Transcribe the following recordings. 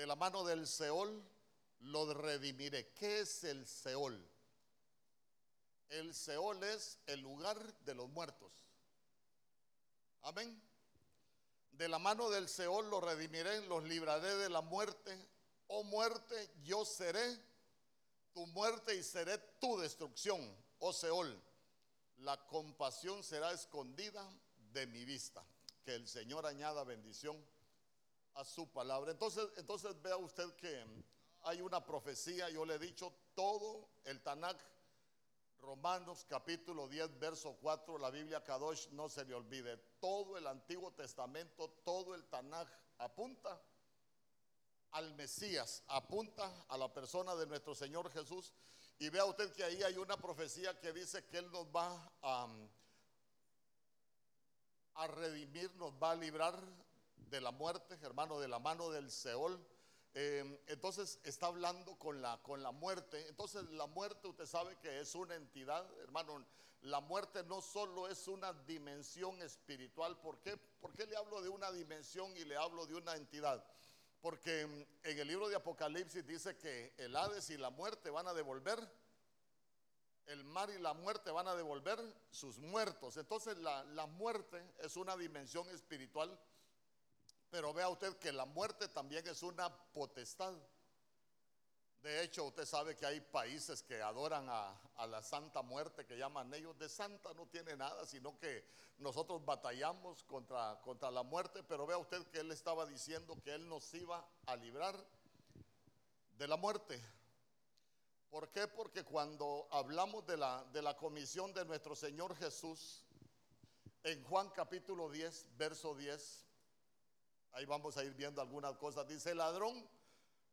de la mano del Seol lo redimiré. ¿Qué es el Seol? El Seol es el lugar de los muertos. Amén. De la mano del Seol lo redimiré, los libraré de la muerte. Oh muerte, yo seré tu muerte y seré tu destrucción, oh Seol. La compasión será escondida de mi vista. Que el Señor añada bendición a su palabra. Entonces, entonces vea usted que hay una profecía, yo le he dicho, todo el Tanakh, Romanos capítulo 10, verso 4, la Biblia Kadosh, no se le olvide, todo el Antiguo Testamento, todo el Tanakh apunta al Mesías, apunta a la persona de nuestro Señor Jesús. Y vea usted que ahí hay una profecía que dice que Él nos va a, a redimir, nos va a librar de la muerte, hermano, de la mano del Seol. Eh, entonces está hablando con la, con la muerte. Entonces la muerte usted sabe que es una entidad, hermano. La muerte no solo es una dimensión espiritual. ¿Por qué? ¿Por qué le hablo de una dimensión y le hablo de una entidad? Porque en el libro de Apocalipsis dice que el Hades y la muerte van a devolver, el mar y la muerte van a devolver sus muertos. Entonces la, la muerte es una dimensión espiritual pero vea usted que la muerte también es una potestad. De hecho, usted sabe que hay países que adoran a, la Santa Muerte, que llaman ellos de Santa, no tiene nada, sino que nosotros batallamos contra, contra la muerte, pero vea usted que él estaba diciendo que él nos iba a librar de la muerte. ¿Por qué? Porque cuando hablamos de la, de la comisión de nuestro Señor Jesús, en Juan capítulo 10, verso 10, Ahí vamos a ir viendo algunas cosas. Dice, el ladrón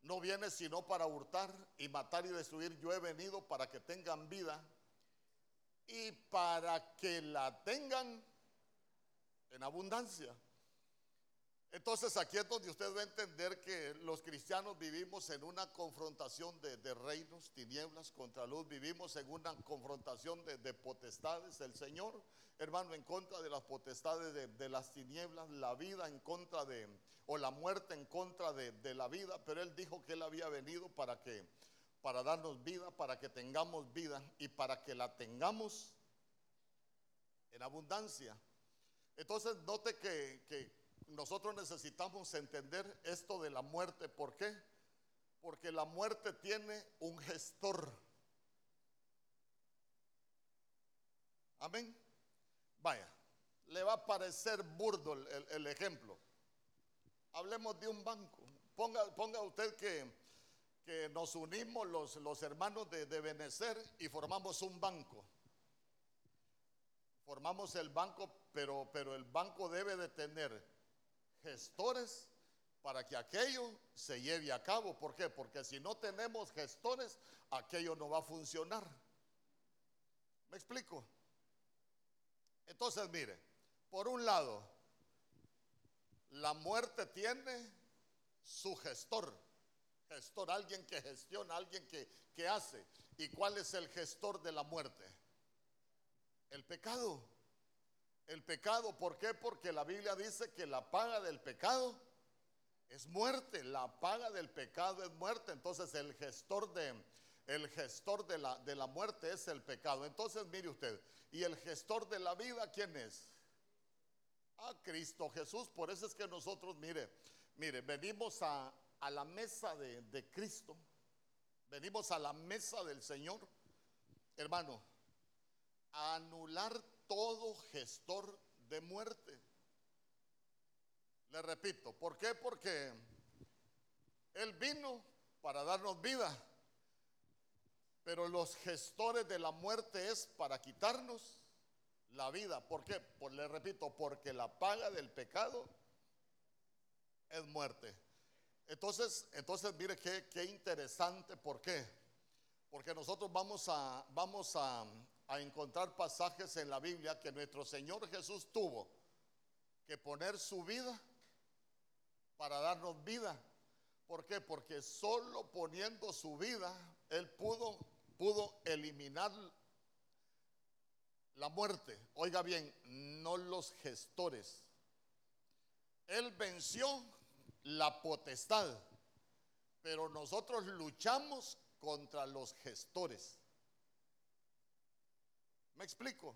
no viene sino para hurtar y matar y destruir. Yo he venido para que tengan vida y para que la tengan en abundancia. Entonces aquí es donde usted va a entender que los cristianos vivimos en una confrontación de, reinos, tinieblas contra luz, vivimos en una confrontación de, potestades. El Señor, hermano, en contra de las potestades de, las tinieblas, la vida en contra de, o la muerte en contra de, la vida, pero Él dijo que Él había venido para que, para darnos vida, para que tengamos vida y para que la tengamos en abundancia. Entonces note que, que nosotros necesitamos entender esto de la muerte. ¿Por qué? Porque la muerte tiene un gestor. Amén. Vaya, le va a parecer burdo el, ejemplo. Hablemos de un banco. Ponga, ponga usted que, que, nos unimos los, los hermanos de, de Benecer y formamos un banco. Formamos el banco, pero, pero el banco debe de tener gestores para que aquello se lleve a cabo. ¿Por qué? Porque si no tenemos gestores, aquello no va a funcionar. ¿Me explico? Entonces, mire, por un lado, la muerte tiene su gestor. Gestor, alguien que gestiona, alguien que, que hace. ¿Y cuál es el gestor de la muerte? El pecado. El pecado, ¿por qué? Porque la Biblia dice que la paga del pecado es muerte, la paga del pecado es muerte. Entonces el gestor de el gestor de la, de la muerte es el pecado. Entonces mire usted, ¿y el gestor de la vida quién es? A Cristo Jesús. Por eso es que nosotros, mire, mire, venimos a, a la mesa de, de Cristo, venimos a la mesa del Señor, hermano, a anular todo gestor de muerte. Le repito, ¿por qué? Porque Él vino para darnos vida, pero los gestores de la muerte es para quitarnos la vida. ¿Por qué? Le repito, porque la paga del pecado es muerte. Entonces, entonces mire qué, qué interesante, ¿por qué? Porque nosotros vamos a, vamos a, a encontrar pasajes en la Biblia que nuestro Señor Jesús tuvo que poner su vida para darnos vida. ¿Por qué? Porque solo poniendo su vida, Él pudo, pudo eliminar la muerte. Oiga bien, no los gestores. Él venció la potestad. pero nosotros luchamos contra los gestores. ¿Me explico?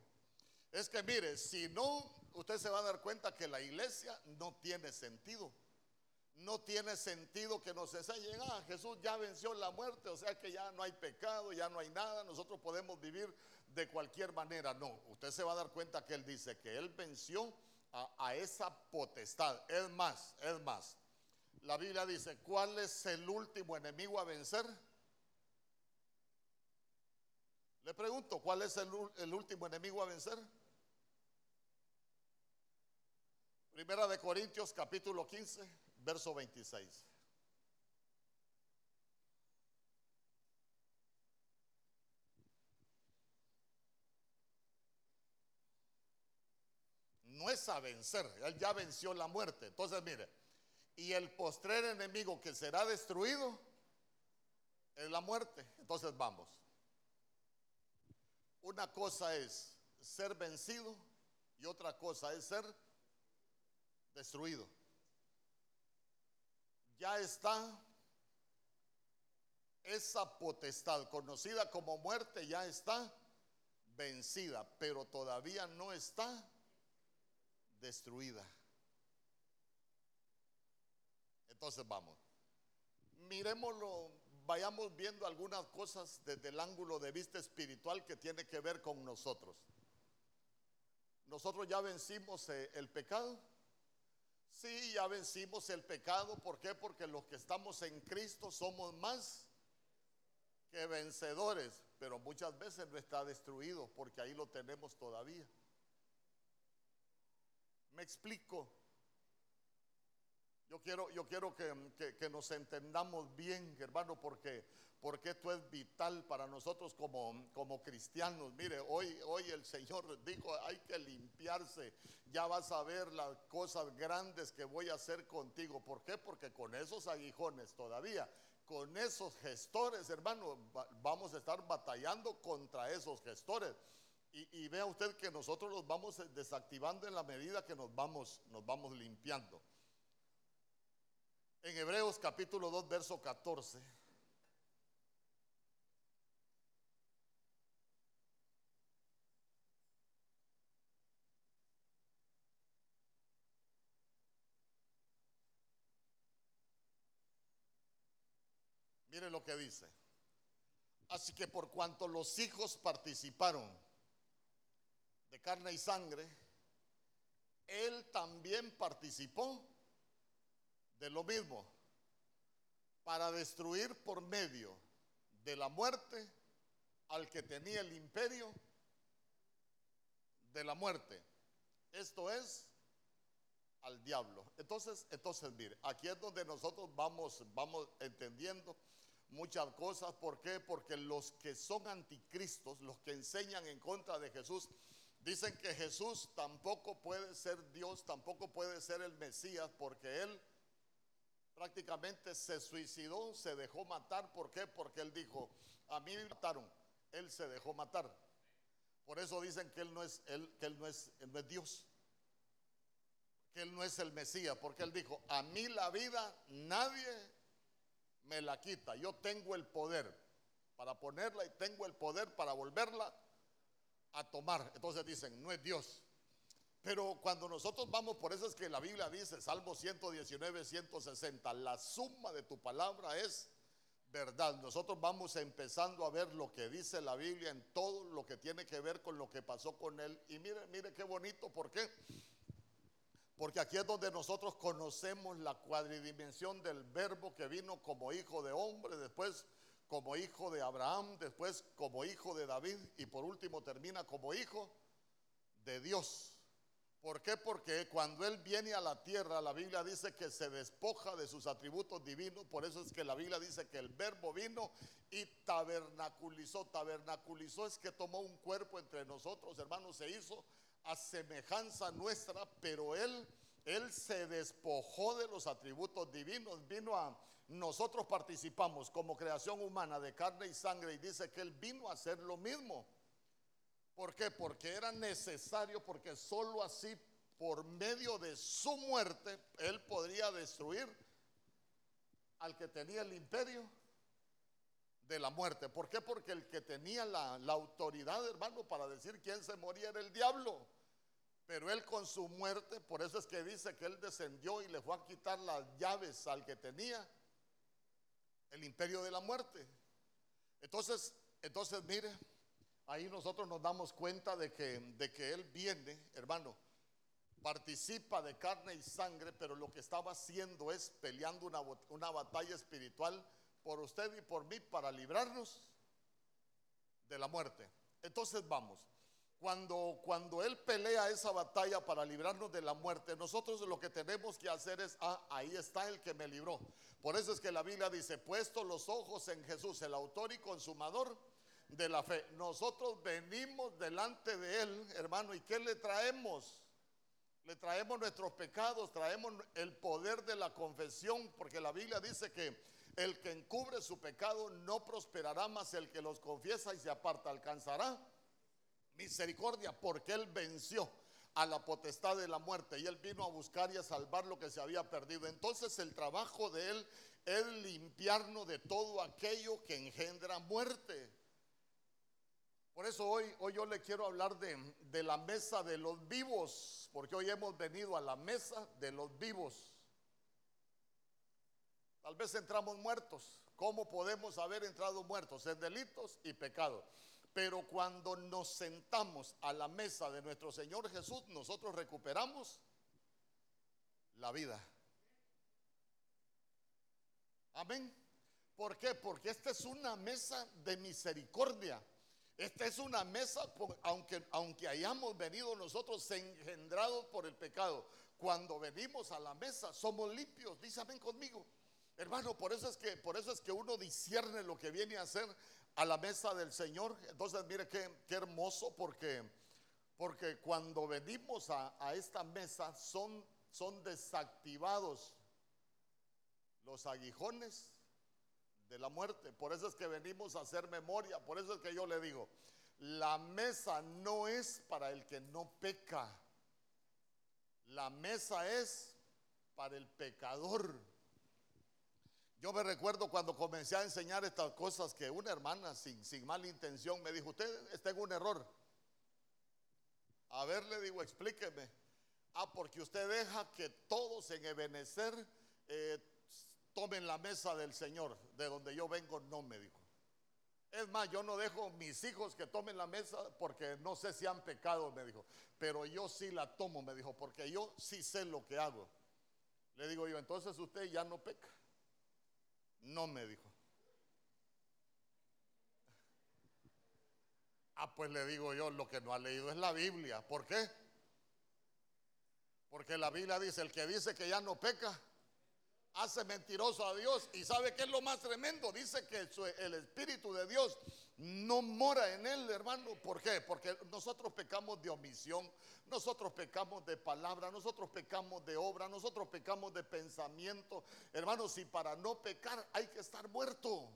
Es que mire, si no, usted se va a dar cuenta que la iglesia no tiene sentido. No tiene sentido que nos enseñen, ah, Jesús ya venció la muerte, o sea que ya no hay pecado, ya no hay nada, nosotros podemos vivir de cualquier manera. No, usted se va a dar cuenta que Él dice que Él venció a, a esa potestad. Es más, es más. La Biblia dice, ¿cuál es el último enemigo a vencer? Le pregunto, ¿cuál es el, último enemigo a vencer? Primera de Corintios capítulo 15, verso 26. No es a vencer, él ya venció la muerte. Entonces, mire, y el postrer enemigo que será destruido es la muerte. Entonces, vamos. Una cosa es ser vencido y otra cosa es ser destruido. Ya está esa potestad conocida como muerte, ya está vencida, pero todavía no está destruida. Entonces vamos, miremoslo, vayamos viendo algunas cosas desde el ángulo de vista espiritual que tiene que ver con nosotros. Nosotros ya vencimos eh, el pecado. Sí, ya vencimos el pecado. ¿Por qué? Porque los que estamos en Cristo somos más que vencedores. Pero muchas veces no está destruido porque ahí lo tenemos todavía. Me explico. Yo quiero, yo quiero que, nos entendamos bien, hermano, porque, porque esto es vital para nosotros como, como cristianos. Mire, hoy, hoy el Señor dijo, hay que limpiarse. Ya vas a ver las cosas grandes que voy a hacer contigo. ¿Por qué? Porque con esos aguijones todavía, con esos gestores, hermano, vamos a estar batallando contra esos gestores. Y, vea usted que nosotros los vamos desactivando en la medida que nos vamos, nos vamos limpiando. En Hebreos capítulo 2, verso 14. Mire lo que dice. Así que por cuanto los hijos participaron de carne y sangre, él también participó de lo mismo, para destruir por medio de la muerte al que tenía el imperio de la muerte. Esto es al diablo. Entonces, entonces mire, aquí es donde nosotros vamos vamos entendiendo muchas cosas, ¿por qué? Porque los que son anticristos, los que enseñan en contra de Jesús, dicen que Jesús tampoco puede ser Dios, tampoco puede ser el Mesías porque él prácticamente se suicidó, se dejó matar. ¿Por qué? Porque él dijo, a mí me mataron, él se dejó matar. Por eso dicen que él no es, él, que él no es, no es Dios, que él no es el Mesías, porque él dijo, a mí la vida nadie me la quita, yo tengo el poder para ponerla y tengo el poder para volverla a tomar. Entonces dicen, no es Dios. Pero cuando nosotros vamos, por eso es que la Biblia dice, Salmo 119, 160, la suma de tu palabra es verdad. Nosotros vamos empezando a ver lo que dice la Biblia en todo lo que tiene que ver con lo que pasó con él. Y mire, mire qué bonito, ¿por qué? Porque aquí es donde nosotros conocemos la cuadridimensión del verbo que vino como hijo de hombre, después como hijo de Abraham, después como hijo de David y por último termina como hijo de Dios. ¿Por qué? Porque cuando Él viene a la tierra, la Biblia dice que se despoja de sus atributos divinos. Por eso es que la Biblia dice que el verbo vino y tabernaculizó. Tabernaculizó es que tomó un cuerpo entre nosotros, hermanos, se hizo a semejanza nuestra, pero Él, Él se despojó de los atributos divinos. Vino a, nosotros participamos como creación humana de carne y sangre y dice que Él vino a hacer lo mismo. ¿Por qué? Porque era necesario, porque sólo así, por medio de su muerte, Él podría destruir al que tenía el imperio de la muerte. ¿Por qué? Porque el que tenía la, la autoridad, hermano, para decir quién se moría era el diablo. Pero él con su muerte, por eso es que dice que él descendió y le fue a quitar las llaves al que tenía el imperio de la muerte. Entonces, entonces mire, ahí nosotros nos damos cuenta de que, de que él viene, hermano, participa de carne y sangre, pero lo que estaba haciendo es peleando una, una batalla espiritual por usted y por mí para librarnos de la muerte. Entonces vamos. Cuando, cuando Él pelea esa batalla para librarnos de la muerte, nosotros lo que tenemos que hacer es, ah, ahí está el que me libró. Por eso es que la Biblia dice, puesto los ojos en Jesús, el autor y consumador de la fe. Nosotros venimos delante de Él, hermano, ¿y qué le traemos? Le traemos nuestros pecados, traemos el poder de la confesión, porque la Biblia dice que el que encubre su pecado no prosperará, más el que los confiesa y se aparta alcanzará misericordia porque Él venció a la potestad de la muerte y Él vino a buscar y a salvar lo que se había perdido. Entonces el trabajo de Él es limpiarnos de todo aquello que engendra muerte. Por eso hoy, hoy yo le quiero hablar de, de la mesa de los vivos, porque hoy hemos venido a la mesa de los vivos. Tal vez entramos muertos. ¿Cómo podemos haber entrado muertos? En delitos y pecados. Pero cuando nos sentamos a la mesa de nuestro Señor Jesús, nosotros recuperamos la vida. Amén. ¿Por qué? Porque esta es una mesa de misericordia. Esta es una mesa, aunque, aunque hayamos venido nosotros engendrados por el pecado, cuando venimos a la mesa somos limpios. Dice conmigo. Hermano, por eso es que por eso es que uno discierne lo que viene a hacer a la mesa del Señor. Entonces, mire qué, qué hermoso porque, porque cuando venimos a, a, esta mesa son, son desactivados los aguijones de la muerte. Por eso es que venimos a hacer memoria. Por eso es que yo le digo, la mesa no es para el que no peca. La mesa es para el pecador. Yo me recuerdo cuando comencé a enseñar estas cosas que una hermana sin, sin mala intención me dijo, usted está en un error. A ver, le digo, explíqueme. Ah, porque usted deja que todos en Ebenezer eh, tomen la mesa del Señor. De donde yo vengo, no me dijo. Es más, yo no dejo mis hijos que tomen la mesa porque no sé si han pecado, me dijo. Pero yo sí la tomo, me dijo, porque yo sí sé lo que hago. Le digo yo, entonces usted ya no peca. No me dijo. Ah, pues le digo yo, lo que no ha leído es la Biblia. ¿Por qué? Porque la Biblia dice, el que dice que ya no peca, hace mentiroso a Dios. Y sabe que es lo más tremendo. Dice que el Espíritu de Dios no mora en él, hermano. ¿Por qué? Porque nosotros pecamos de omisión, nosotros pecamos de palabra, nosotros pecamos de obra, nosotros pecamos de pensamiento. Hermanos, si para no pecar hay que estar muerto.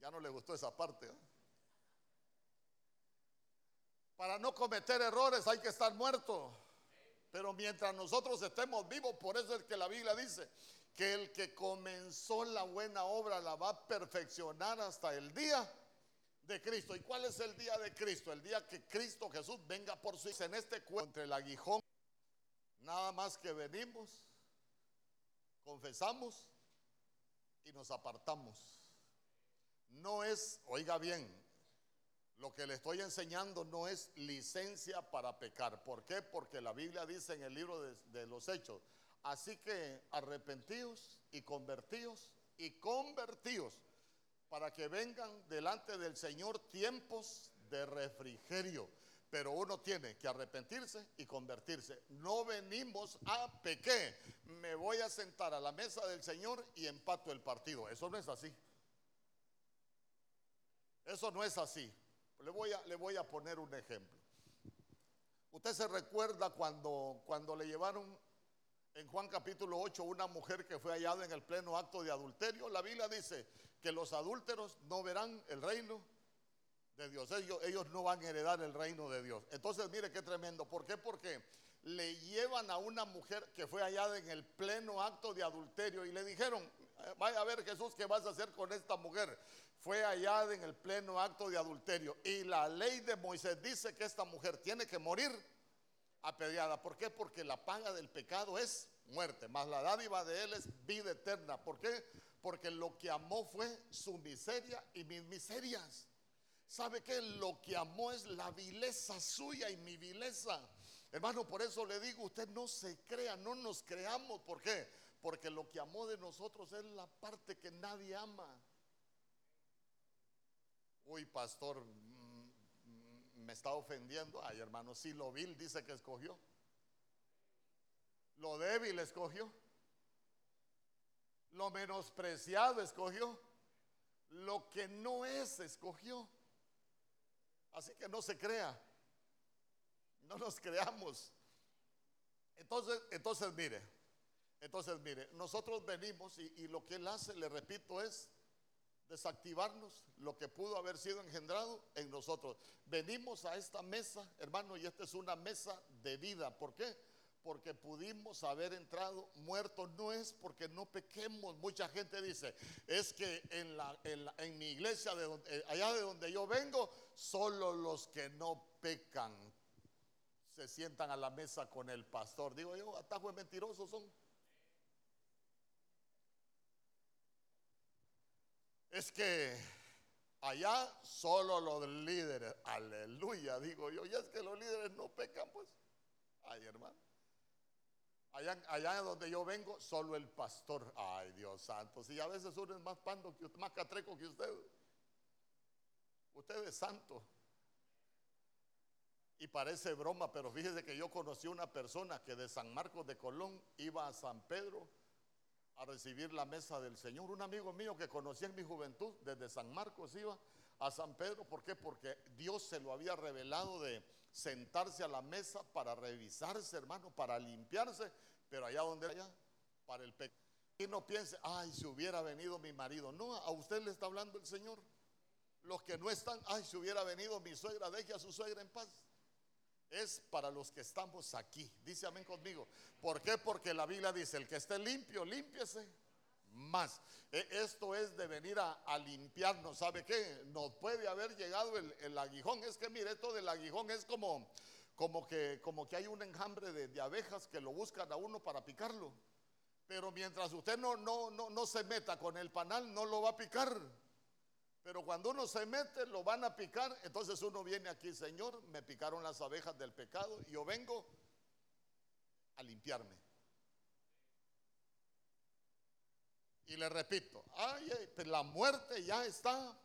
Ya no le gustó esa parte. ¿eh? Para no cometer errores hay que estar muerto. Pero mientras nosotros estemos vivos, por eso es que la Biblia dice que el que comenzó la buena obra la va a perfeccionar hasta el día de Cristo. ¿Y cuál es el día de Cristo? El día que Cristo Jesús venga por su en este cuento entre el aguijón. Nada más que venimos, confesamos y nos apartamos. No es, oiga bien, lo que le estoy enseñando no es licencia para pecar. ¿Por qué? Porque la Biblia dice en el libro de, los Hechos, así que arrepentidos y convertidos y convertidos para que vengan delante del Señor tiempos de refrigerio. Pero uno tiene que arrepentirse y convertirse. No venimos a pequé. Me voy a sentar a la mesa del Señor y empato el partido. Eso no es así. Eso no es así. Le voy a, le voy a poner un ejemplo. Usted se recuerda cuando, cuando le llevaron en Juan capítulo 8 una mujer que fue hallada en el pleno acto de adulterio. La Biblia dice que los adúlteros no verán el reino de Dios. Ellos, ellos no van a heredar el reino de Dios. Entonces, mire qué tremendo. ¿Por qué? Porque le llevan a una mujer que fue hallada en el pleno acto de adulterio y le dijeron, vaya a ver Jesús, ¿qué vas a hacer con esta mujer? Fue hallada en el pleno acto de adulterio. Y la ley de Moisés dice que esta mujer tiene que morir apedreada. ¿Por qué? Porque la paga del pecado es muerte, más la dádiva de él es vida eterna. ¿Por qué? Porque lo que amó fue su miseria y mis miserias. ¿Sabe qué? Lo que amó es la vileza suya y mi vileza. Hermano, por eso le digo, usted no se crea, no nos creamos. ¿Por qué? Porque lo que amó de nosotros es la parte que nadie ama. Uy, pastor, mm, me está ofendiendo. Ay, hermano, si lo vil dice que escogió. Lo débil escogió. Lo menospreciado escogió. Lo que no es escogió. Así que no se crea. No nos creamos. Entonces, entonces mire, entonces mire, nosotros venimos y, y lo que Él hace, le repito, es desactivarnos lo que pudo haber sido engendrado en nosotros. Venimos a esta mesa, hermano, y esta es una mesa de vida. ¿Por qué? Porque pudimos haber entrado muertos. No es porque no pequemos. Mucha gente dice, es que en, la, en, mi iglesia, eh, allá de donde yo vengo, solo los que no pecan se sientan a la mesa con el pastor. Digo yo, atajos mentirosos son. Es que allá solo los líderes, aleluya, digo yo, y es que los líderes no pecan, pues. Ay, hermano. Allá, allá donde yo vengo, solo el pastor. Ay, Dios santo. Si a veces uno es más pando que más catreco que usted. Usted es santo. Y parece broma, pero fíjese que yo conocí una persona que de San Marcos de Colón iba a San Pedro a recibir la mesa del Señor. Un amigo mío que conocí en mi juventud, desde San Marcos iba a San Pedro. ¿Por qué? Porque Dios se lo había revelado de sentarse a la mesa para revisarse, hermano, para limpiarse, pero allá donde allá, para el pecado. Y no piense, ay, si hubiera venido mi marido. No, a usted le está hablando el Señor. Los que no están, ay, si hubiera venido mi suegra, deje a su suegra en paz es para los que estamos aquí. Dice amén conmigo. ¿Por qué? Porque la Biblia dice, el que esté limpio, límpiese más. E, esto es de venir a, limpiarnos. ¿Sabe qué? Nos puede haber llegado el, aguijón. Es que mire, esto del aguijón es como, como, que, como que hay un enjambre de, de, abejas que lo buscan a uno para picarlo. Pero mientras usted no, no, no, no se meta con el panal, no lo va a picar. Pero cuando uno se mete, lo van a picar. Entonces uno viene aquí, Señor, me picaron las abejas del pecado y yo vengo a limpiarme. Y le repito, pues la muerte ya está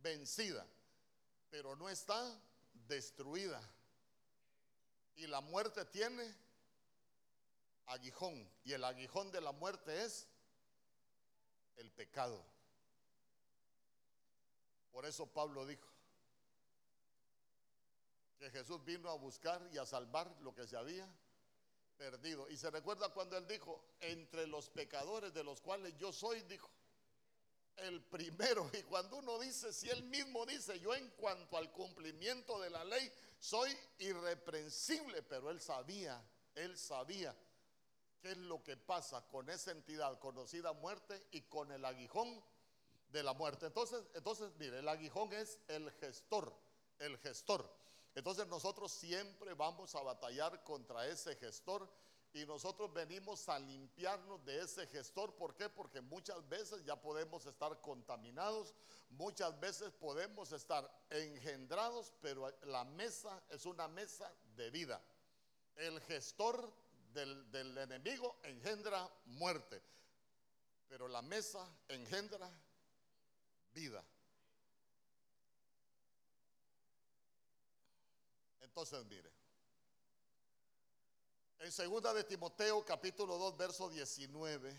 vencida, pero no está destruida. Y la muerte tiene aguijón. Y el aguijón de la muerte es el pecado. Por eso Pablo dijo que Jesús vino a buscar y a salvar lo que se había perdido. Y se recuerda cuando él dijo, entre los pecadores de los cuales yo soy, dijo, el primero. Y cuando uno dice, si él mismo dice, yo en cuanto al cumplimiento de la ley soy irreprensible, pero él sabía, él sabía qué es lo que pasa con esa entidad conocida muerte y con el aguijón de la muerte. Entonces, entonces, mire, el aguijón es el gestor, el gestor. Entonces nosotros siempre vamos a batallar contra ese gestor y nosotros venimos a limpiarnos de ese gestor. ¿Por qué? Porque muchas veces ya podemos estar contaminados, muchas veces podemos estar engendrados, pero la mesa es una mesa de vida. El gestor del, del enemigo engendra muerte, pero la mesa engendra vida. Entonces, mire. En segunda de Timoteo capítulo 2 verso 19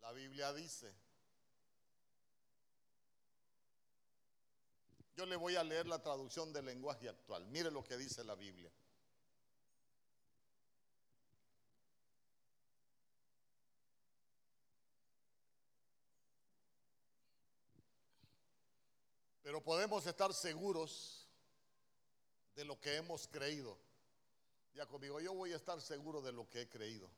la Biblia dice Yo le voy a leer la traducción del lenguaje actual. Mire lo que dice la Biblia. Pero podemos estar seguros de lo que hemos creído. Ya conmigo, yo voy a estar seguro de lo que he creído.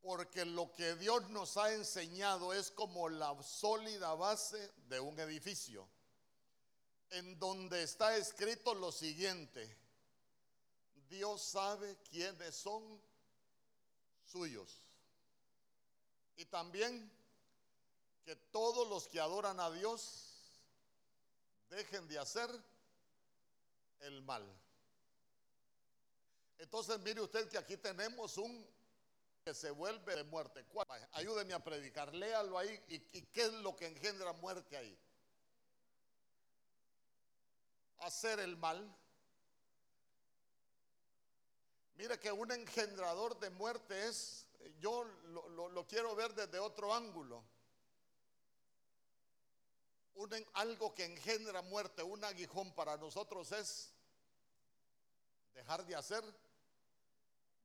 Porque lo que Dios nos ha enseñado es como la sólida base de un edificio, en donde está escrito lo siguiente, Dios sabe quiénes son suyos. Y también que todos los que adoran a Dios dejen de hacer el mal. Entonces mire usted que aquí tenemos un que se vuelve de muerte. Ayúdeme a predicar, léalo ahí. ¿Y, qué es lo que engendra muerte ahí? Hacer el mal. Mire que un engendrador de muerte es, yo lo, quiero ver desde otro ángulo. Algo que engendra muerte, un aguijón para nosotros es dejar de hacer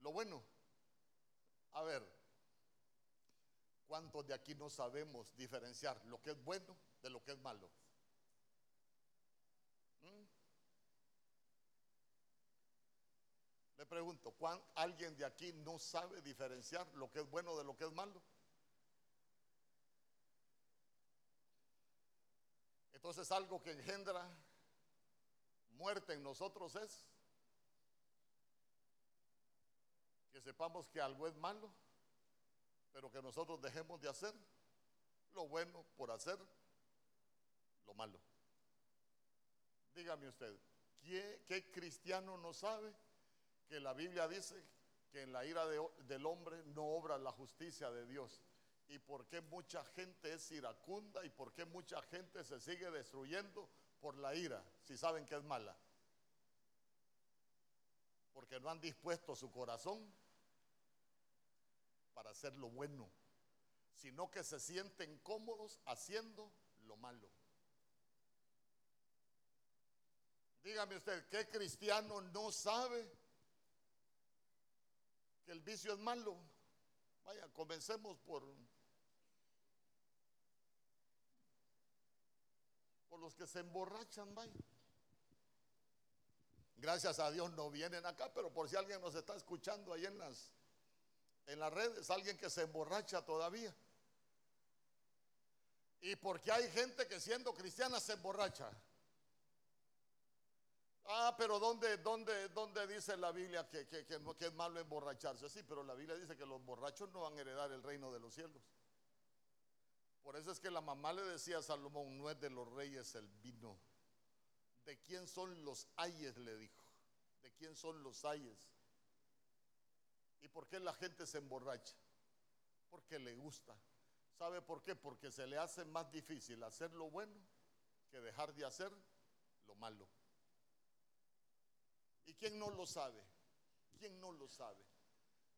lo bueno. A ver, ¿cuántos de aquí no sabemos diferenciar lo que es bueno de lo que es malo? ¿Mm? Le pregunto, ¿alguien de aquí no sabe diferenciar lo que es bueno de lo que es malo? Entonces algo que engendra muerte en nosotros es que sepamos que algo es malo, pero que nosotros dejemos de hacer lo bueno por hacer lo malo. Dígame usted, ¿qué, cristiano no sabe que la Biblia dice que en la ira del hombre no obra la justicia de Dios? ¿Y por qué mucha gente es iracunda y por qué mucha gente se sigue destruyendo por la ira si saben que es mala? Porque no han dispuesto su corazón para hacer lo bueno, sino que se sienten cómodos haciendo lo malo. Dígame usted, ¿qué cristiano no sabe que el vicio es malo? Vaya, comencemos por por los que se emborrachan, vaya. Gracias a Dios no vienen acá, pero por si alguien nos está escuchando ahí en las en las redes, alguien que se emborracha todavía. Y porque hay gente que siendo cristiana se emborracha. Ah, pero ¿dónde, dónde, dónde dice la Biblia que, que, que, que, es malo emborracharse? Sí, pero la Biblia dice que los borrachos no van a heredar el reino de los cielos. Por eso es que la mamá le decía a Salomón, no es de los reyes el vino. ¿De quién son los ayes? Le dijo. ¿De quién son los ayes? ¿Y por qué la gente se emborracha? Porque le gusta. ¿Sabe por qué? Porque se le hace más difícil hacer lo bueno que dejar de hacer lo malo. ¿Y quién no lo sabe? ¿Quién no lo sabe?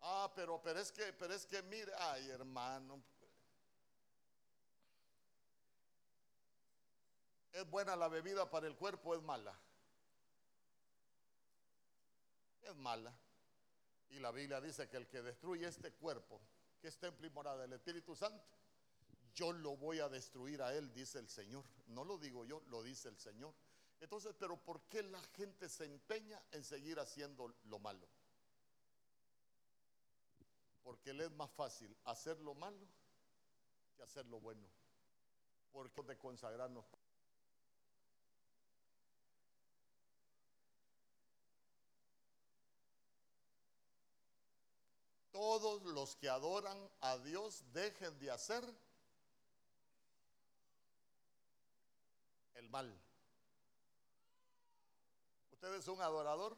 Ah, pero, pero es que, pero es que mire, ay hermano, ¿Es buena la bebida para el cuerpo es mala? Es mala. Y la Biblia dice que el que destruye este cuerpo, que es templo y del Espíritu Santo, yo lo voy a destruir a él, dice el Señor. No lo digo yo, lo dice el Señor. Entonces, pero ¿por qué la gente se empeña en seguir haciendo lo malo? Porque le es más fácil hacer lo malo que hacer lo bueno. Porque de consagrarnos todos los que adoran a Dios dejen de hacer el mal. ¿Usted es un adorador?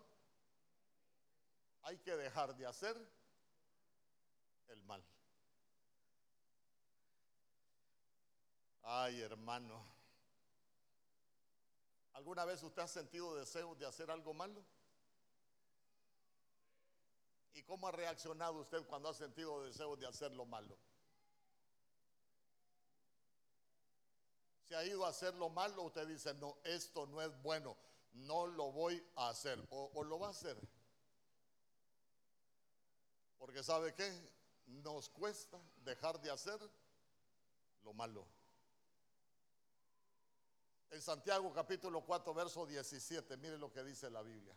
Hay que dejar de hacer el mal. Ay, hermano. ¿Alguna vez usted ha sentido deseo de hacer algo malo? ¿Y cómo ha reaccionado usted cuando ha sentido deseos de hacer lo malo? Si ha ido a hacer lo malo, usted dice, no, esto no es bueno, no lo voy a hacer. O, o lo va a hacer. Porque sabe qué? Nos cuesta dejar de hacer lo malo. En Santiago capítulo 4, verso 17, mire lo que dice la Biblia.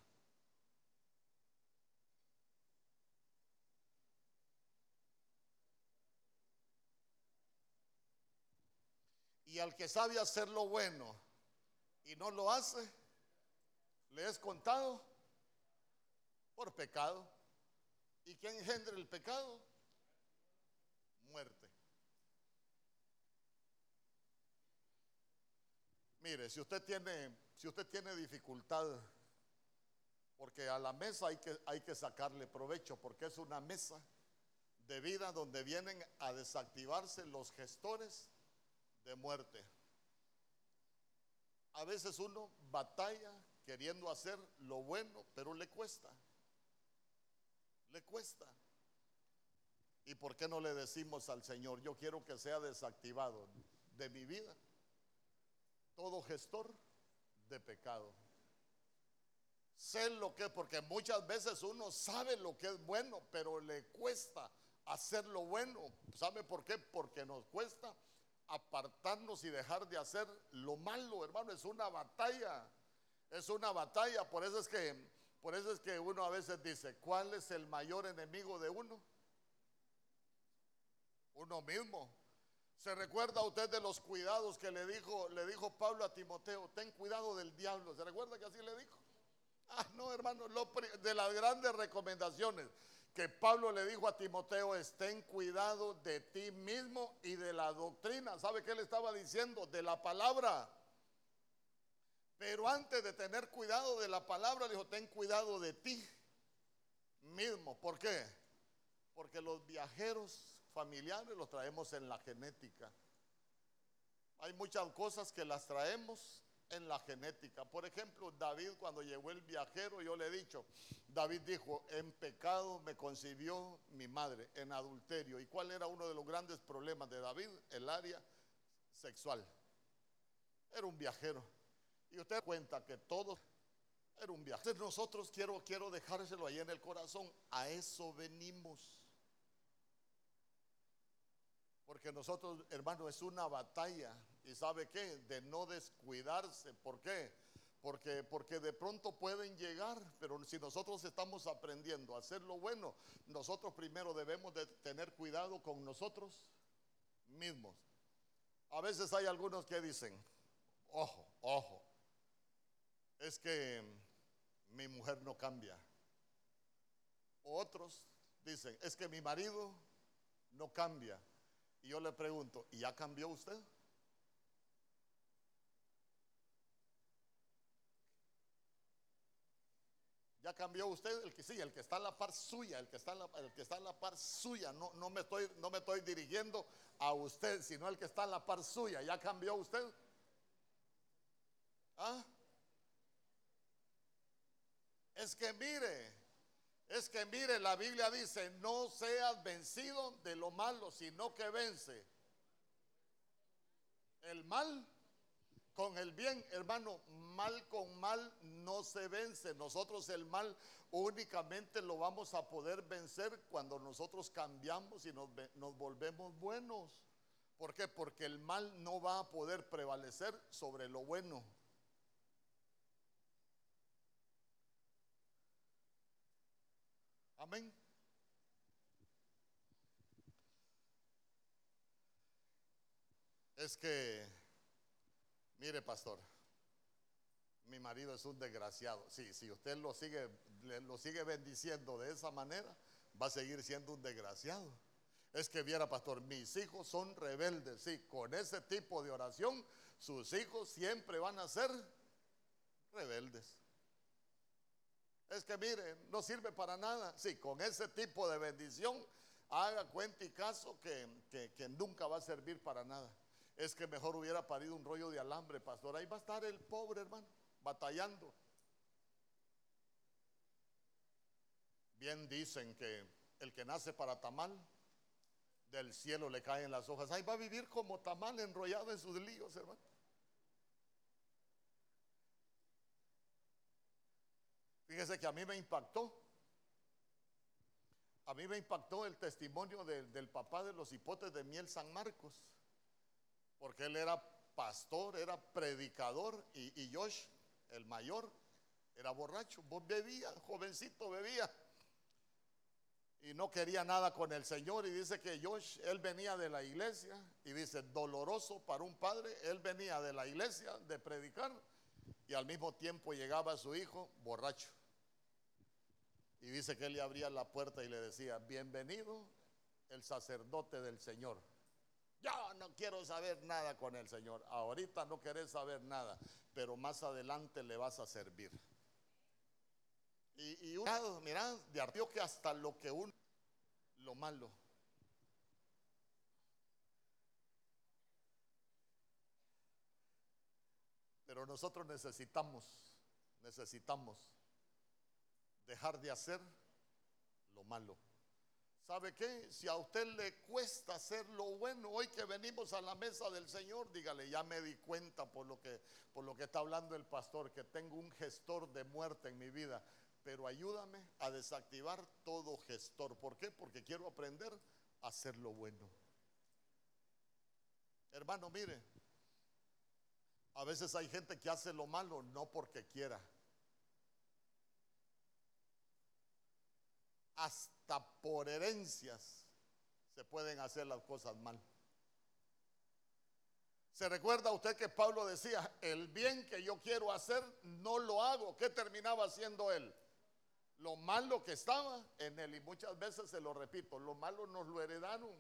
Al que sabe hacer lo bueno y no lo hace, le es contado por pecado. ¿Y qué engendra el pecado? Muerte. Mire, si usted tiene, si usted tiene dificultad, porque a la mesa hay que, hay que sacarle provecho, porque es una mesa de vida donde vienen a desactivarse los gestores de muerte. A veces uno batalla queriendo hacer lo bueno, pero le cuesta. Le cuesta. ¿Y por qué no le decimos al Señor, yo quiero que sea desactivado de mi vida todo gestor de pecado? Sé lo que, porque muchas veces uno sabe lo que es bueno, pero le cuesta hacer lo bueno. ¿Sabe por qué? Porque nos cuesta apartarnos y dejar de hacer lo malo, hermano. Es una batalla. Es una batalla. Por eso es que, por eso es que uno a veces dice, ¿cuál es el mayor enemigo de uno? Uno mismo. ¿Se recuerda usted de los cuidados que le dijo, le dijo Pablo a Timoteo? Ten cuidado del diablo. ¿Se recuerda que así le dijo? Ah, no, hermano, de las grandes recomendaciones que Pablo le dijo a Timoteo es ten cuidado de ti mismo y de la doctrina. ¿Sabe qué le estaba diciendo? De la palabra. Pero antes de tener cuidado de la palabra, dijo, ten cuidado de ti mismo. ¿Por qué? Porque los viajeros familiares los traemos en la genética. Hay muchas cosas que las traemos en la genética. Por ejemplo, David cuando llegó el viajero, yo le he dicho, David dijo, en pecado me concibió mi madre, en adulterio. ¿Y cuál era uno de los grandes problemas de David? El área sexual. Era un viajero. Y usted cuenta que todo era un viajero. Nosotros quiero, quiero dejárselo ahí en el corazón. A eso venimos. Porque nosotros, hermano, es una batalla. ¿Y sabe qué? De no descuidarse. ¿Por qué? Porque, porque de pronto pueden llegar, pero si nosotros estamos aprendiendo a hacer lo bueno, nosotros primero debemos de tener cuidado con nosotros mismos. A veces hay algunos que dicen, ojo, ojo, es que mi mujer no cambia. Otros dicen, es que mi marido no cambia. Y yo le pregunto, ¿y ya cambió usted? ¿Ya cambió usted? El que sí, el que está en la par suya, el que está en la, el que está en la par suya. No, no, me estoy, no me estoy dirigiendo a usted, sino el que está en la par suya. ¿Ya cambió usted? ¿Ah? Es que mire, es que mire, la Biblia dice, no seas vencido de lo malo, sino que vence el mal con el bien. Hermano, mal con mal no se vence. Nosotros el mal únicamente lo vamos a poder vencer cuando nosotros cambiamos y nos, volvemos buenos. ¿Por qué? Porque el mal no va a poder prevalecer sobre lo bueno. Amén. Es que, mire pastor, mi marido es un desgraciado. Sí, si usted lo sigue, lo sigue bendiciendo de esa manera, va a seguir siendo un desgraciado. Es que viera, pastor, mis hijos son rebeldes. Sí, con ese tipo de oración, sus hijos siempre van a ser rebeldes. Es que mire, no sirve para nada. Sí, con ese tipo de bendición, haga cuenta y caso que, que, nunca va a servir para nada. Es que mejor hubiera parido un rollo de alambre, pastor. Ahí va a estar el pobre hermano, batallando. Bien dicen que el que nace para tamal, del cielo le caen las hojas. Ahí va a vivir como tamal enrollado en sus líos, hermano. Fíjese que a mí me impactó. A mí me impactó el testimonio del papá de los hipotes de miel San Marcos. Porque él era pastor, era predicador y, Josh, el mayor, era borracho. Bebía, jovencito bebía. Y no quería nada con el Señor. Y dice que Josh, él venía de la iglesia. Y dice, doloroso para un padre. Él venía de la iglesia de predicar. Y al mismo tiempo llegaba su hijo borracho. Y dice que él le abría la puerta y le decía, bienvenido el sacerdote del Señor. Yo no quiero saber nada con el Señor. Ahorita no querés saber nada, pero más adelante le vas a servir. Y, y un, mira, de que hasta lo que uno, lo malo. Pero nosotros necesitamos, necesitamos dejar de hacer lo malo. ¿Sabe qué? Si a usted le cuesta hacer lo bueno, hoy que venimos a la mesa del Señor, dígale, ya me di cuenta por lo que por lo que está hablando el pastor que tengo un gestor de muerte en mi vida, pero ayúdame a desactivar todo gestor. ¿Por qué? Porque quiero aprender a hacer lo bueno. Hermano, mire, a veces hay gente que hace lo malo no porque quiera. Hasta por herencias se pueden hacer las cosas mal. ¿Se recuerda usted que Pablo decía, el bien que yo quiero hacer no lo hago? ¿Qué terminaba haciendo él? Lo malo que estaba en él. Y muchas veces se lo repito, lo malo nos lo heredaron.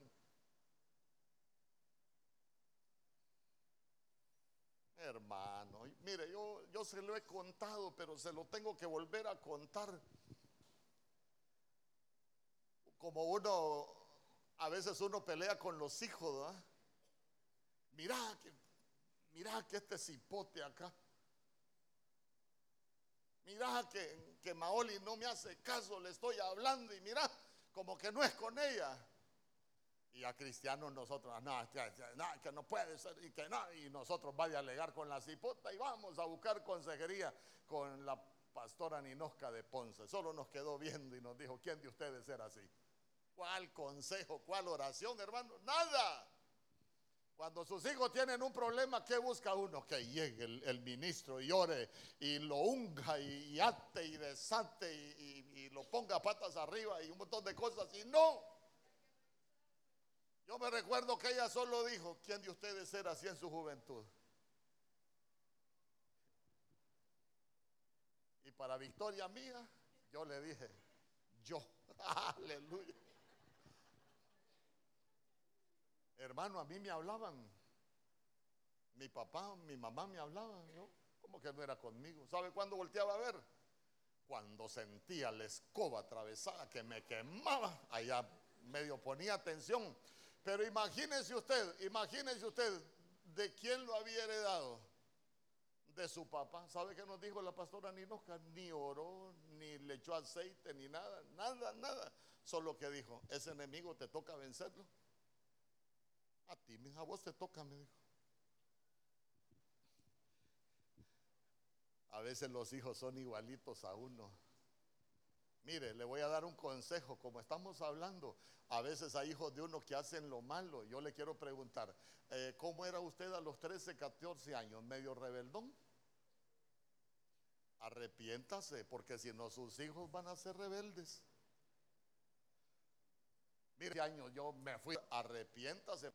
Hermano, mire, yo, yo se lo he contado, pero se lo tengo que volver a contar. Como uno, a veces uno pelea con los hijos, ¿verdad? Mirá que, mirá que este cipote acá. Mirá que, que Maoli no me hace caso, le estoy hablando y mirá, como que no es con ella. Y a cristianos nosotros, no, que, no puede ser y que no, y nosotros vaya a alegar con la cipota y vamos a buscar consejería con la pastora Ninosca de Ponce. Solo nos quedó viendo y nos dijo, ¿quién de ustedes era así? ¿Cuál consejo? ¿Cuál oración, hermano? Nada. Cuando sus hijos tienen un problema, ¿qué busca uno? Que llegue el, ministro y ore y lo unga y, ate y desate y, y, lo ponga patas arriba y un montón de cosas. Y no. Yo me recuerdo que ella solo dijo, ¿quién de ustedes era así en su juventud? Y para victoria mía, yo le dije, yo. Aleluya. Hermano, a mí me hablaban. Mi papá, mi mamá me hablaban. ¿no? Como que no era conmigo. ¿Sabe cuándo volteaba a ver? Cuando sentía la escoba atravesada que me quemaba. Allá medio ponía atención. Pero imagínese usted, imagínese usted de quién lo había heredado. De su papá. ¿Sabe qué nos dijo la pastora Ninoca? Ni oró, ni le echó aceite, ni nada. Nada, nada. Solo que dijo, ese enemigo te toca vencerlo. A ti, a vos te toca, me dijo. A veces los hijos son igualitos a uno. Mire, le voy a dar un consejo. Como estamos hablando, a veces hay hijos de uno que hacen lo malo. Yo le quiero preguntar, eh, ¿cómo era usted a los 13, 14 años? ¿Medio rebeldón? Arrepiéntase, porque si no, sus hijos van a ser rebeldes. Mire, años yo me fui, arrepiéntase.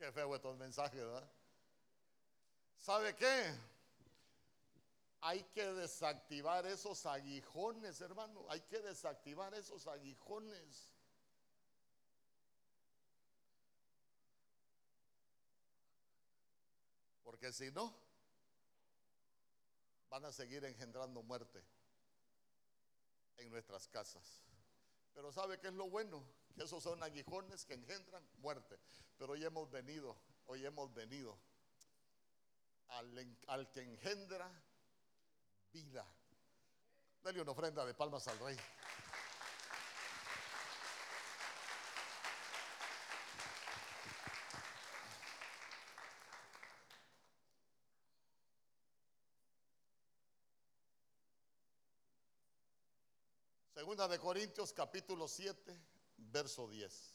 Qué feo estos mensajes, ¿verdad? ¿Sabe qué? Hay que desactivar esos aguijones, hermano. Hay que desactivar esos aguijones. Porque si no, van a seguir engendrando muerte en nuestras casas. Pero ¿sabe qué es lo bueno? Que esos son aguijones que engendran muerte. Pero hoy hemos venido, hoy hemos venido al, que engendra vida. Dale una ofrenda de palmas al rey. Segunda de Corintios capítulo 7, verso 10.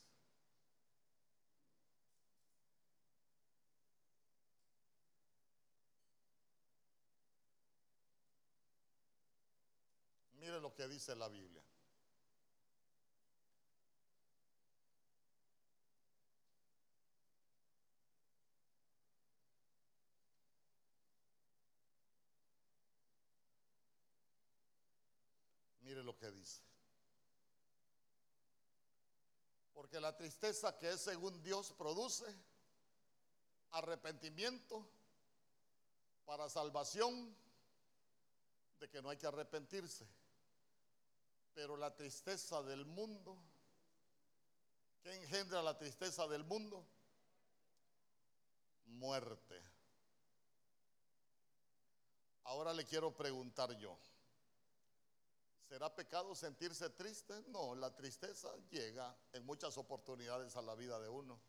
Mire lo que dice la Biblia. Mire lo que dice. Porque la tristeza que es según Dios produce arrepentimiento para salvación de que no hay que arrepentirse. Pero la tristeza del mundo, ¿qué engendra la tristeza del mundo? Muerte. Ahora le quiero preguntar yo. ¿Será pecado sentirse triste? No, la tristeza llega en muchas oportunidades a la vida de uno.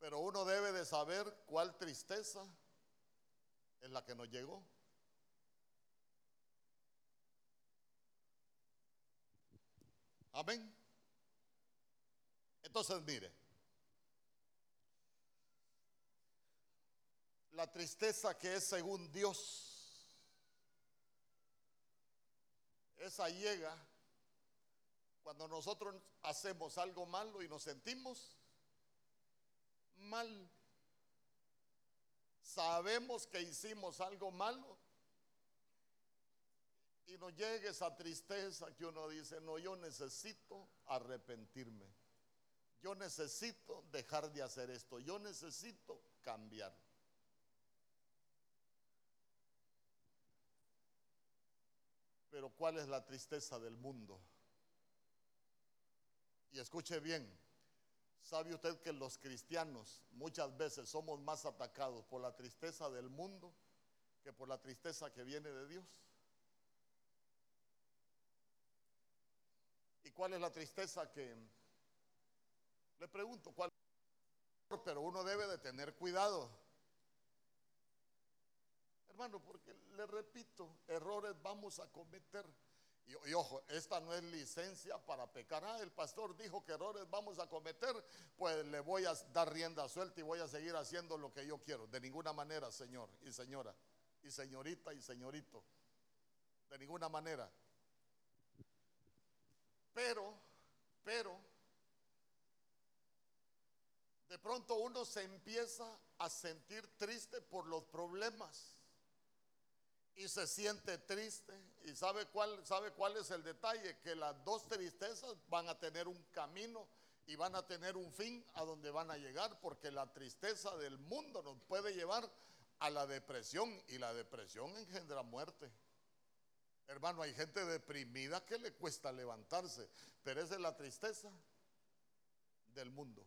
Pero uno debe de saber cuál tristeza es la que nos llegó. Amén. Entonces, mire, la tristeza que es según Dios Esa llega cuando nosotros hacemos algo malo y nos sentimos mal. Sabemos que hicimos algo malo y nos llega esa tristeza que uno dice, no, yo necesito arrepentirme. Yo necesito dejar de hacer esto. Yo necesito cambiar. Pero ¿cuál es la tristeza del mundo? Y escuche bien, ¿sabe usted que los cristianos muchas veces somos más atacados por la tristeza del mundo que por la tristeza que viene de Dios? ¿Y cuál es la tristeza que... Le pregunto, ¿cuál? Pero uno debe de tener cuidado hermano, porque le repito, errores vamos a cometer. Y, ojo, esta no es licencia para pecar. Ah, el pastor dijo que errores vamos a cometer, pues le voy a dar rienda suelta y voy a seguir haciendo lo que yo quiero. De ninguna manera, señor y señora, y señorita y señorito. De ninguna manera. Pero, pero, de pronto uno se empieza a sentir triste por los problemas y se siente triste. ¿Y sabe cuál, sabe cuál es el detalle? Que las dos tristezas van a tener un camino y van a tener un fin a donde van a llegar, porque la tristeza del mundo nos puede llevar a la depresión y la depresión engendra muerte. Hermano, hay gente deprimida que le cuesta levantarse, pero esa es la tristeza del mundo.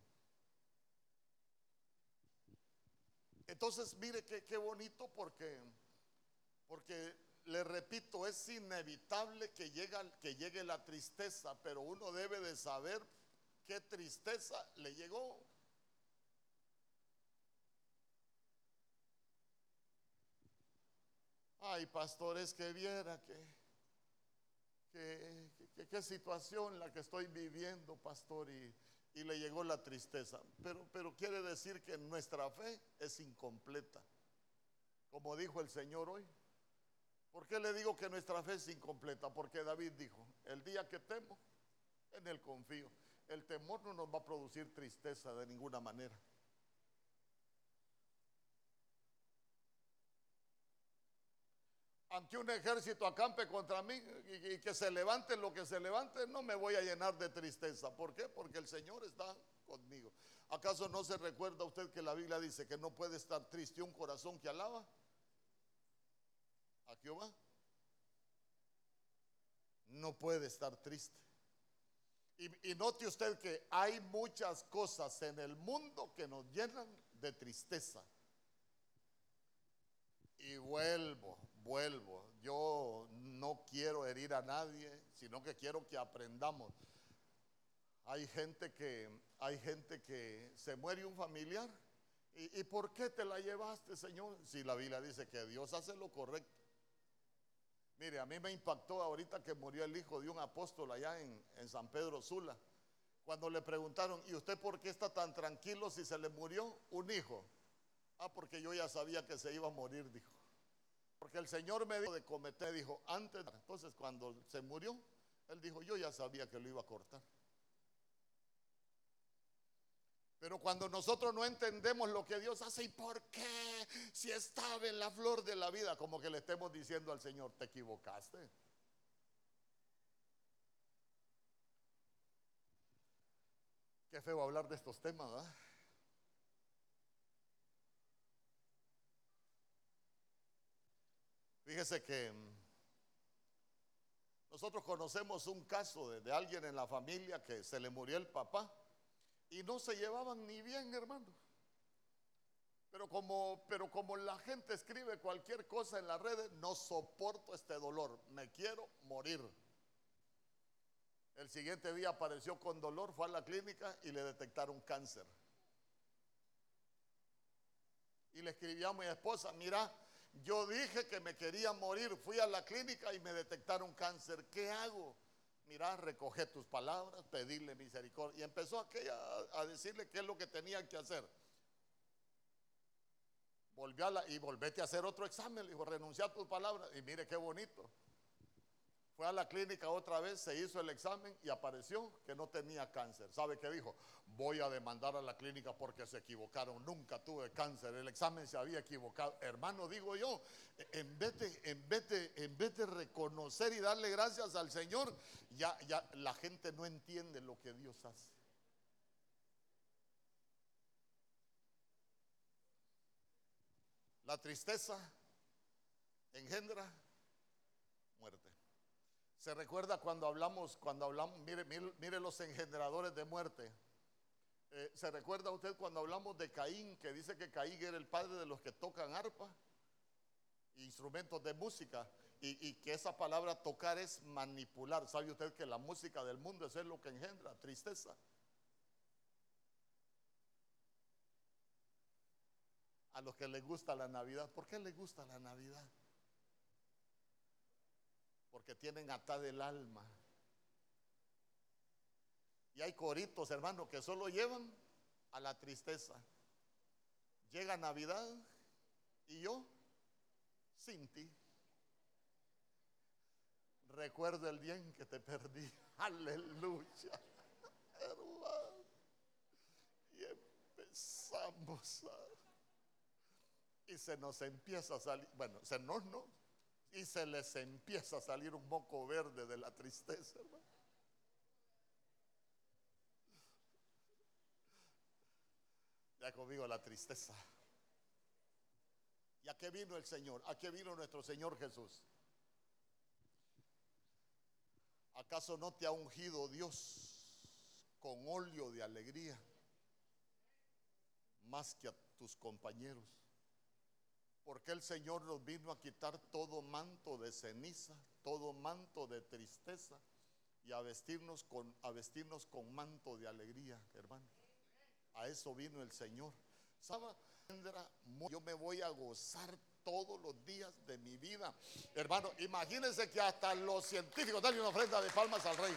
Entonces, mire qué, bonito porque porque le repito, es inevitable que, que llegue la tristeza, pero uno debe de saber qué tristeza le llegó. Ay, pastores, que viera que, qué situación la que estoy viviendo, pastor, y, y, le llegó la tristeza. Pero, pero quiere decir que nuestra fe es incompleta, como dijo el Señor hoy. ¿Por qué le digo que nuestra fe es incompleta? Porque David dijo, el día que temo, en él confío. El temor no nos va a producir tristeza de ninguna manera. Ante un ejército acampe contra mí y, que se levante lo que se levante, no me voy a llenar de tristeza. ¿Por qué? Porque el Señor está conmigo. ¿Acaso no se recuerda usted que la Biblia dice que no puede estar triste un corazón que alaba? No puede estar triste. Y, note usted que hay muchas cosas en el mundo que nos llenan de tristeza. Y vuelvo, vuelvo. Yo no quiero herir a nadie, sino que quiero que aprendamos. Hay gente que, hay gente que se muere un familiar. ¿Y, ¿Y por qué te la llevaste, Señor? Si la Biblia dice que Dios hace lo correcto. Mire, a mí me impactó ahorita que murió el hijo de un apóstol allá en, San Pedro Sula. Cuando le preguntaron, ¿y usted por qué está tan tranquilo si se le murió un hijo? Ah, porque yo ya sabía que se iba a morir, dijo. Porque el Señor me dijo de cometer, dijo, antes, entonces cuando se murió, Él dijo, yo ya sabía que lo iba a cortar. Pero cuando nosotros no entendemos lo que Dios hace y por qué, si estaba en la flor de la vida, como que le estemos diciendo al Señor, te equivocaste. Qué feo hablar de estos temas, ¿verdad? Fíjese que mm, nosotros conocemos un caso de, de alguien en la familia que se le murió el papá y no se llevaban ni bien, hermano. Pero como, pero como la gente escribe cualquier cosa en las redes, no soporto este dolor, me quiero morir. El siguiente día apareció con dolor, fue a la clínica y le detectaron cáncer. Y le escribí a mi esposa, mira, yo dije que me quería morir, fui a la clínica y me detectaron cáncer, ¿qué hago? Mira, recoge tus palabras, pedirle misericordia. Y empezó aquella a decirle qué es lo que tenía que hacer. Volvió a la, y volvete a hacer otro examen, le dijo, renuncia a tus palabras. Y mire qué bonito. Fue a la clínica otra vez, se hizo el examen y apareció que no tenía cáncer. ¿Sabe qué dijo? Voy a demandar a la clínica porque se equivocaron. Nunca tuve cáncer. El examen se había equivocado. Hermano, digo yo, en vez de, en vez de, en vez de reconocer y darle gracias al Señor, ya, ya la gente no entiende lo que Dios hace. La tristeza engendra muerte. Se recuerda cuando hablamos, cuando hablamos, mire, mire, los engendradores de muerte. Eh, ¿Se recuerda usted cuando hablamos de Caín, que dice que Caín era el padre de los que tocan arpa, instrumentos de música, y, y, que esa palabra tocar es manipular? ¿Sabe usted que la música del mundo es lo que engendra tristeza? A los que les gusta la Navidad, ¿por qué les gusta la Navidad? Porque tienen atada el alma. Y hay coritos, hermano, que solo llevan a la tristeza. Llega Navidad y yo sin ti. Recuerdo el día en que te perdí. Aleluya. Hermano. Y empezamos a... Y se nos empieza a salir, bueno, se nos no, y se les empieza a salir un moco verde de la tristeza, hermano. Ya conmigo la tristeza. ¿Y a qué vino el Señor? ¿A qué vino nuestro Señor Jesús? ¿Acaso no te ha ungido Dios con óleo de alegría más que a tus compañeros? Porque el Señor nos vino a quitar todo manto de ceniza, todo manto de tristeza y a vestirnos con, a vestirnos con manto de alegría, hermano. A eso vino el Señor. Yo me voy a gozar todos los días de mi vida. Hermano, imagínense que hasta los científicos, dan una ofrenda de palmas al rey.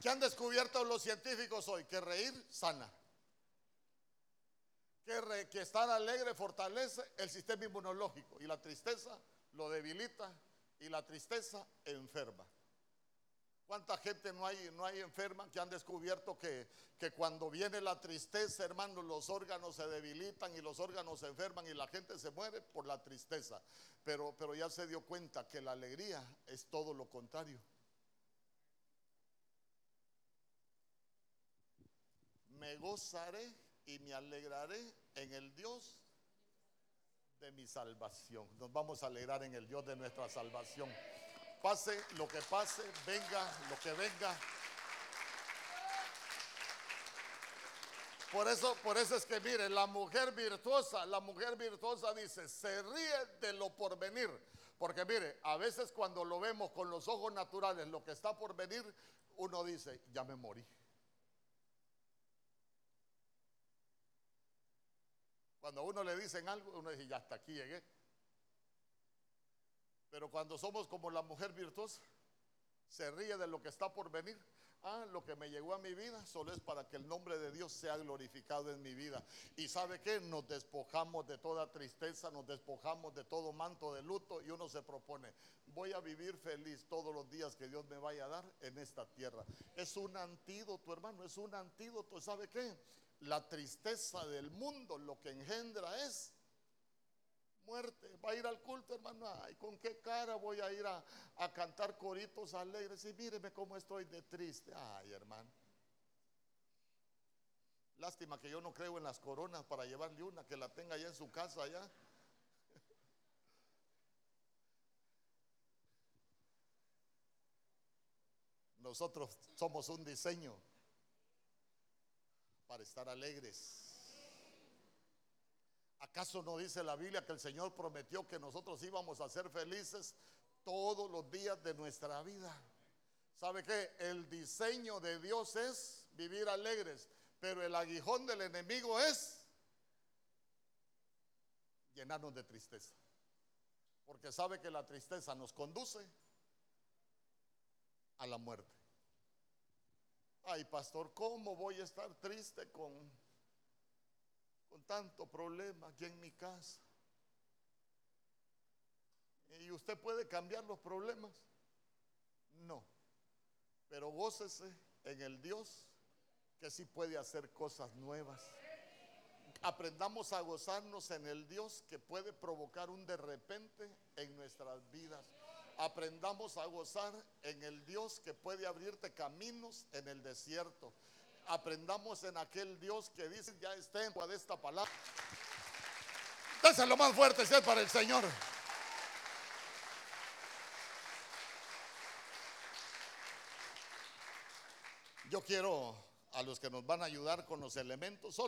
¿Qué han descubierto los científicos hoy? Que reír sana que, estar alegre fortalece el sistema inmunológico y la tristeza lo debilita y la tristeza enferma. ¿Cuánta gente no hay, no hay enferma que han descubierto que, que, cuando viene la tristeza, hermano, los órganos se debilitan y los órganos se enferman y la gente se muere por la tristeza? Pero, pero ya se dio cuenta que la alegría es todo lo contrario. Me gozaré y me alegraré en el Dios de mi salvación. Nos vamos a alegrar en el Dios de nuestra salvación. Pase lo que pase, venga lo que venga. Por eso, por eso es que mire, la mujer virtuosa, la mujer virtuosa dice, se ríe de lo por venir. Porque mire, a veces cuando lo vemos con los ojos naturales, lo que está por venir, uno dice, ya me morí. Cuando a uno le dicen algo, uno dice, ya hasta aquí llegué. Pero cuando somos como la mujer virtuosa, se ríe de lo que está por venir, Ah, lo que me llegó a mi vida solo es para que el nombre de Dios sea glorificado en mi vida. Y sabe que nos despojamos de toda tristeza, nos despojamos de todo manto de luto y uno se propone, voy a vivir feliz todos los días que Dios me vaya a dar en esta tierra. Es un antídoto, hermano, es un antídoto. ¿Sabe qué? La tristeza del mundo lo que engendra es muerte. Va a ir al culto, hermano. Ay, ¿con qué cara voy a ir a, cantar coritos alegres? Y míreme cómo estoy de triste. Ay, hermano. Lástima que yo no creo en las coronas para llevarle una, que la tenga allá en su casa allá. Nosotros somos un diseño para estar alegres. ¿Acaso no dice la Biblia que el Señor prometió que nosotros íbamos a ser felices todos los días de nuestra vida? ¿Sabe qué? El diseño de Dios es vivir alegres, pero el aguijón del enemigo es llenarnos de tristeza. Porque sabe que la tristeza nos conduce a la muerte. Ay, pastor, ¿cómo voy a estar triste con con tanto problema aquí en mi casa. ¿Y usted puede cambiar los problemas? No. Pero gócese en el Dios que sí puede hacer cosas nuevas. Aprendamos a gozarnos en el Dios que puede provocar un de repente en nuestras vidas. Aprendamos a gozar en el Dios que puede abrirte caminos en el desierto aprendamos en aquel Dios que dice ya está en de esta palabra. lo más fuerte, si es para el Señor. Yo quiero a los que nos van a ayudar con los elementos.